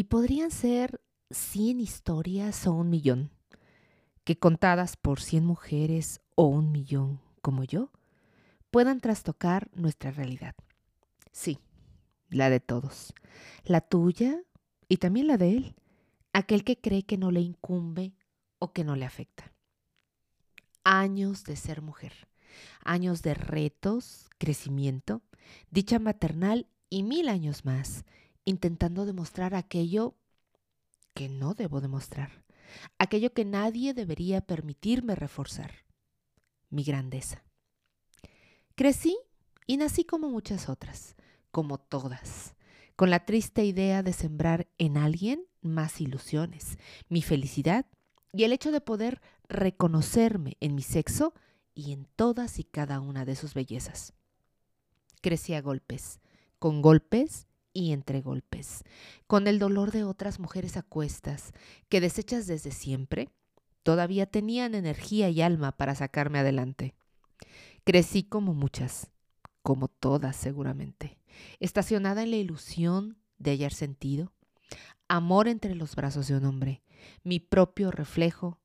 Y podrían ser 100 historias o un millón, que contadas por 100 mujeres o un millón como yo, puedan trastocar nuestra realidad. Sí, la de todos, la tuya y también la de él, aquel que cree que no le incumbe o que no le afecta. Años de ser mujer, años de retos, crecimiento, dicha maternal y mil años más, intentando demostrar aquello que no debo demostrar, aquello que nadie debería permitirme reforzar, mi grandeza. Crecí y nací como muchas otras, como todas, con la triste idea de sembrar en alguien más ilusiones, mi felicidad y el hecho de poder reconocerme en mi sexo y en todas y cada una de sus bellezas. Crecí a golpes, con golpes y entre golpes, con el dolor de otras mujeres a cuestas, que deshechas desde siempre, todavía tenían energía y alma para sacarme adelante. Crecí como muchas, como todas seguramente, estacionada en la ilusión de hallar sentido, amor entre los brazos de un hombre, mi propio reflejo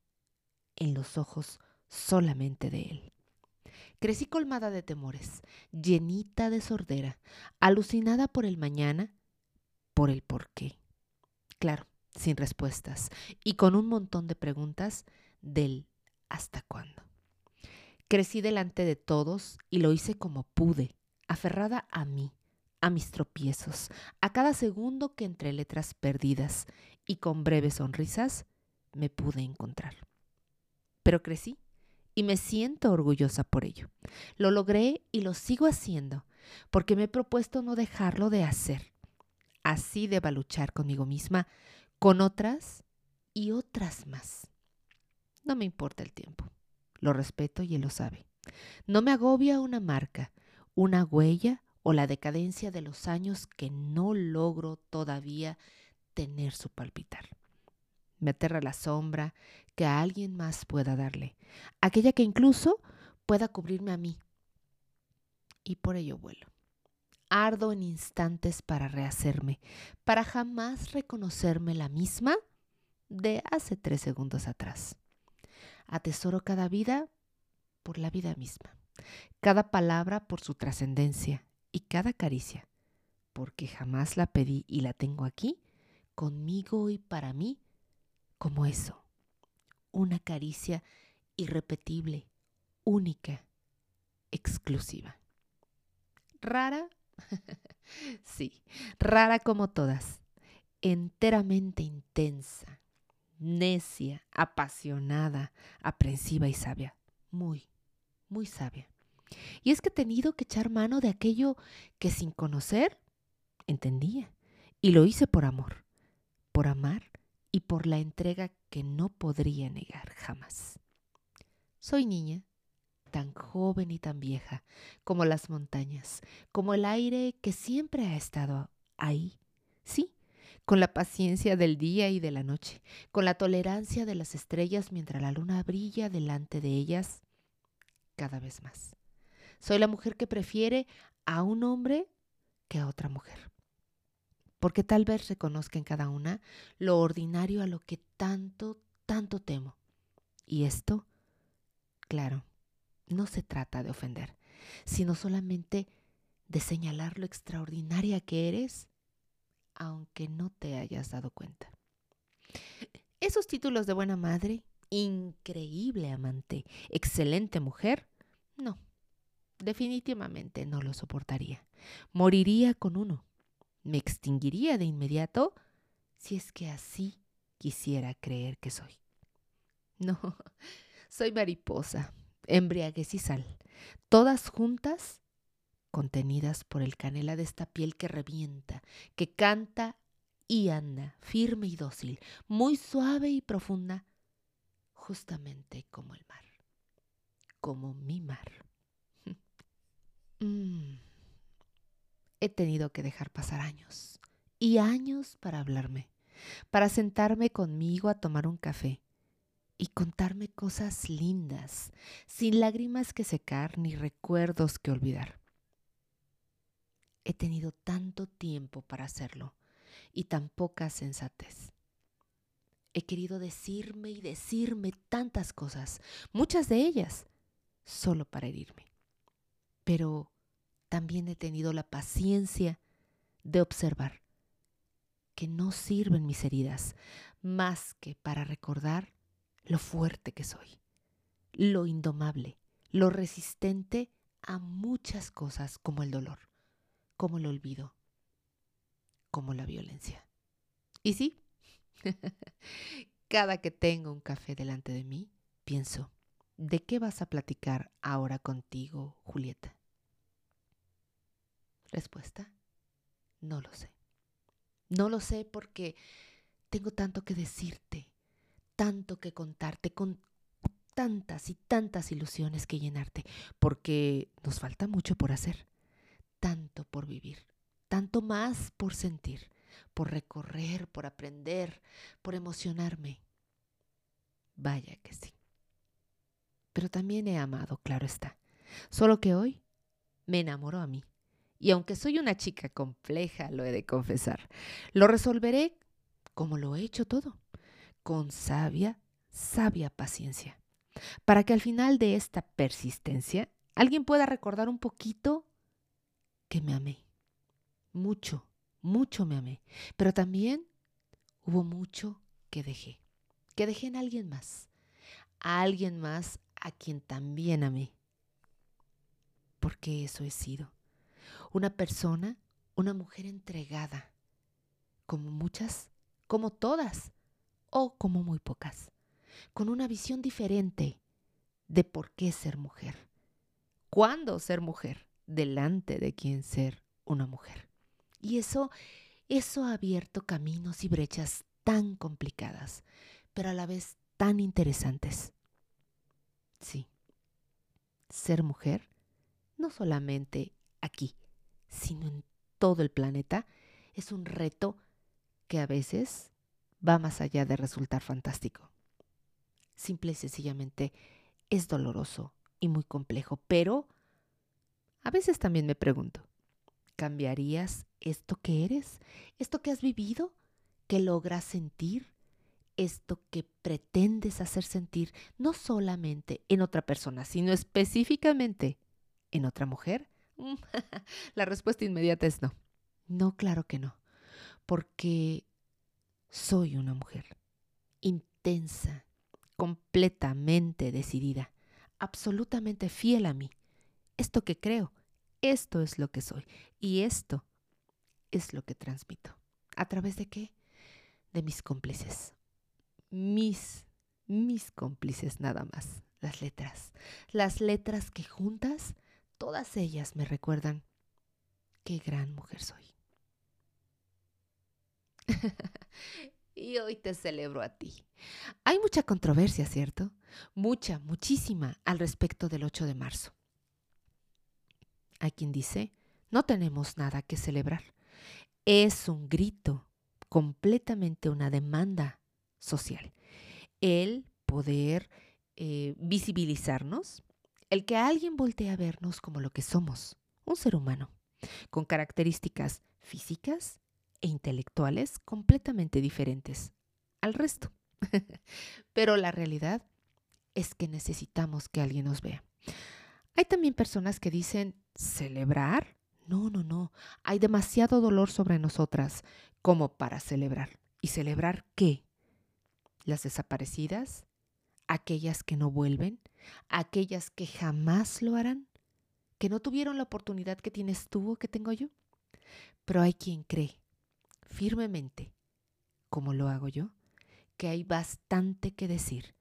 en los ojos solamente de él. Crecí colmada de temores, llenita de sordera, alucinada por el mañana, por el por qué. Claro, sin respuestas y con un montón de preguntas del hasta cuándo. Crecí delante de todos y lo hice como pude, aferrada a mí, a mis tropiezos, a cada segundo que entre letras perdidas y con breves sonrisas me pude encontrar. Pero crecí y me siento orgullosa por ello. Lo logré y lo sigo haciendo porque me he propuesto no dejarlo de hacer. Así deba luchar conmigo misma, con otras y otras más. No me importa el tiempo. Lo respeto y él lo sabe. No me agobia una marca, una huella o la decadencia de los años que no logro todavía tener su palpitar. Me aterra la sombra que a alguien más pueda darle, aquella que incluso pueda cubrirme a mí. Y por ello vuelo. Ardo en instantes para rehacerme, para jamás reconocerme la misma de hace tres segundos atrás. Atesoro cada vida por la vida misma, cada palabra por su trascendencia y cada caricia, porque jamás la pedí y la tengo aquí, conmigo y para mí, como eso, una caricia irrepetible, única, exclusiva. Rara, sí, rara como todas, enteramente intensa, necia, apasionada, aprensiva y sabia, muy, muy sabia. Y es que he tenido que echar mano de aquello que sin conocer entendía. Y lo hice por amor, por amar y por la entrega que no podría negar jamás. Soy niña, tan joven y tan vieja como las montañas, como el aire que siempre ha estado ahí, sí, con la paciencia del día y de la noche, con la tolerancia de las estrellas mientras la luna brilla delante de ellas cada vez más. Soy la mujer que prefiere a un hombre que a otra mujer. Porque tal vez reconozca en cada una lo ordinario a lo que tanto, tanto temo. Y esto, claro, no se trata de ofender, sino solamente de señalar lo extraordinaria que eres aunque no te hayas dado cuenta. Esos títulos de buena madre, increíble amante, excelente mujer, no, definitivamente no lo soportaría. Moriría con uno. Me extinguiría de inmediato si es que así quisiera creer que soy. No, soy mariposa, embriaguez y sal, todas juntas contenidas por el canela de esta piel que revienta, que canta y anda, firme y dócil, muy suave y profunda, justamente como el mar, como mi mar. Mm. He tenido que dejar pasar años y años para hablarme, para sentarme conmigo a tomar un café y contarme cosas lindas, sin lágrimas que secar ni recuerdos que olvidar. He tenido tanto tiempo para hacerlo, y tan poca sensatez. He querido decirme y decirme tantas cosas, muchas de ellas, solo para herirme. Pero también he tenido la paciencia de observar que no sirven mis heridas más que para recordar lo fuerte que soy, lo indomable, lo resistente a muchas cosas como el dolor, como el olvido, como la violencia. Y sí, cada que tengo un café delante de mí, pienso, ¿de qué vas a platicar ahora contigo, Julieta? Respuesta, no lo sé. No lo sé porque tengo tanto que decirte, tanto que contarte, con tantas y tantas ilusiones que llenarte, porque nos falta mucho por hacer, tanto por vivir, tanto más por sentir, por recorrer, por aprender, por emocionarme. Vaya que sí. Pero también he amado, claro está. Solo que hoy me enamoró a mí. Y aunque soy una chica compleja, lo he de confesar, lo resolveré como lo he hecho todo, con sabia, sabia paciencia, para que al final de esta persistencia alguien pueda recordar un poquito que me amé. Mucho, mucho me amé, pero también hubo mucho que dejé, que dejé en alguien más, a alguien más a quien también amé. Porque eso he sido una persona, una mujer entregada, como muchas, como todas, o como muy pocas, con una visión diferente de por qué ser mujer, cuándo ser mujer, delante de quién ser una mujer. Y eso, eso ha abierto caminos y brechas tan complicadas, pero a la vez tan interesantes. Sí, ser mujer no solamente aquí, sino en todo el planeta, es un reto que a veces va más allá de resultar fantástico. Simple y sencillamente es doloroso y muy complejo, pero a veces también me pregunto, ¿cambiarías esto que eres? ¿Esto que has vivido? ¿Que logras sentir? ¿Esto que pretendes hacer sentir no solamente en otra persona, sino específicamente en otra mujer? La respuesta inmediata es no. No, claro que no. Porque soy una mujer intensa, completamente decidida, absolutamente fiel a mí. Esto que creo, esto es lo que soy. Y esto es lo que transmito. ¿A través de qué? De mis cómplices. Mis, mis cómplices nada más. Las letras. Las letras que juntas todas ellas me recuerdan qué gran mujer soy. y hoy te celebro a ti. Hay mucha controversia, ¿cierto? Mucha, muchísima al respecto del 8 de marzo. Hay quien dice, no tenemos nada que celebrar. Es un grito, completamente una demanda social. El poder eh, visibilizarnos, el que alguien voltee a vernos como lo que somos, un ser humano, con características físicas e intelectuales completamente diferentes al resto. Pero la realidad es que necesitamos que alguien nos vea. Hay también personas que dicen, ¿celebrar? No, no, no. Hay demasiado dolor sobre nosotras como para celebrar. ¿Y celebrar qué? ¿Las desaparecidas? aquellas que no vuelven, aquellas que jamás lo harán, que no tuvieron la oportunidad que tienes tú o que tengo yo. Pero hay quien cree firmemente, como lo hago yo, que hay bastante que decir,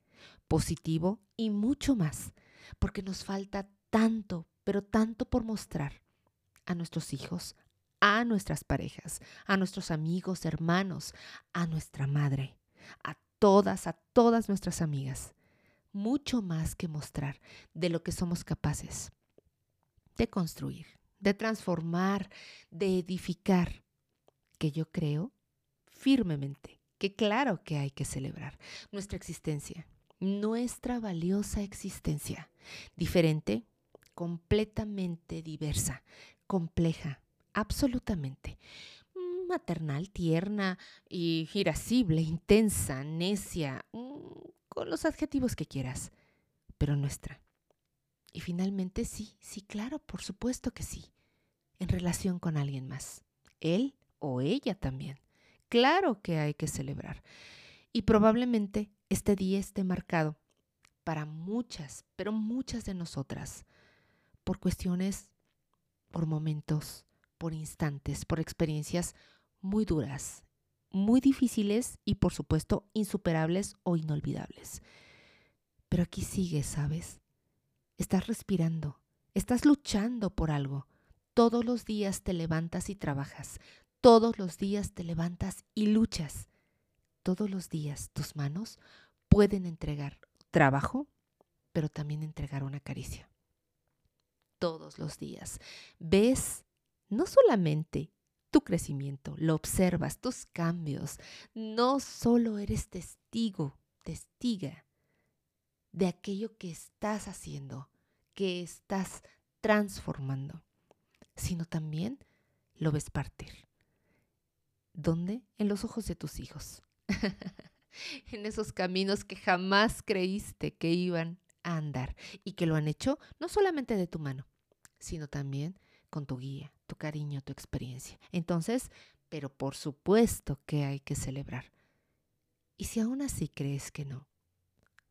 positivo y mucho más, porque nos falta tanto, pero tanto por mostrar a nuestros hijos, a nuestras parejas, a nuestros amigos, hermanos, a nuestra madre, a todas, a todas nuestras amigas, mucho más que mostrar de lo que somos capaces de construir, de transformar, de edificar, que yo creo firmemente que claro que hay que celebrar nuestra existencia, nuestra valiosa existencia, diferente, completamente diversa, compleja, absolutamente, maternal, tierna y irascible, intensa, necia, mm, con los adjetivos que quieras, pero nuestra. Y finalmente sí, sí, claro, por supuesto que sí, en relación con alguien más, él o ella también. Claro que hay que celebrar. Y probablemente este día esté marcado para muchas, pero muchas de nosotras, por cuestiones, por momentos, por instantes, por experiencias muy duras, muy difíciles y por supuesto insuperables o inolvidables. Pero aquí sigues, ¿sabes? Estás respirando, estás luchando por algo. Todos los días te levantas y trabajas. Todos los días te levantas y luchas. Todos los días tus manos pueden entregar trabajo, pero también entregar una caricia. Todos los días ves no solamente tu crecimiento, lo observas, tus cambios, no solo eres testigo, testiga de aquello que estás haciendo, que estás transformando, sino también lo ves partir. ¿Dónde? En los ojos de tus hijos. en esos caminos que jamás creíste que iban a andar y que lo han hecho no solamente de tu mano, sino también con tu guía, tu cariño, tu experiencia. Entonces, pero por supuesto que hay que celebrar. Y si aún así crees que no,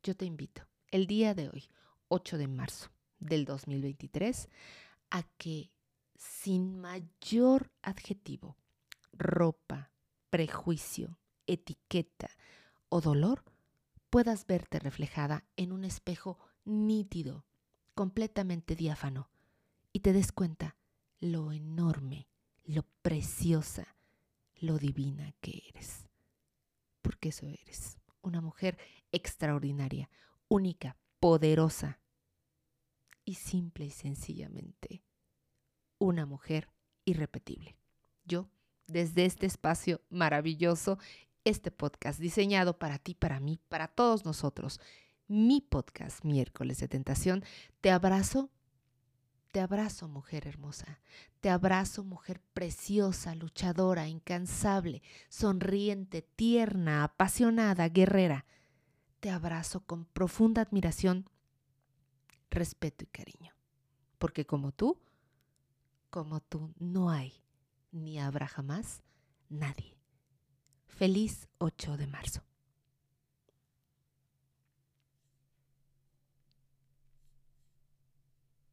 yo te invito el día de hoy, 8 de marzo del 2023, a que sin mayor adjetivo, ropa, prejuicio, etiqueta o dolor, puedas verte reflejada en un espejo nítido, completamente diáfano, y te des cuenta lo enorme, lo preciosa, lo divina que eres. Porque eso eres, una mujer extraordinaria, única, poderosa y simple y sencillamente una mujer irrepetible. Yo, desde este espacio maravilloso, este podcast diseñado para ti, para mí, para todos nosotros, mi podcast miércoles de tentación, te abrazo te abrazo, mujer hermosa. Te abrazo, mujer preciosa, luchadora, incansable, sonriente, tierna, apasionada, guerrera. Te abrazo con profunda admiración, respeto y cariño. Porque como tú, como tú no hay, ni habrá jamás nadie. Feliz 8 de marzo.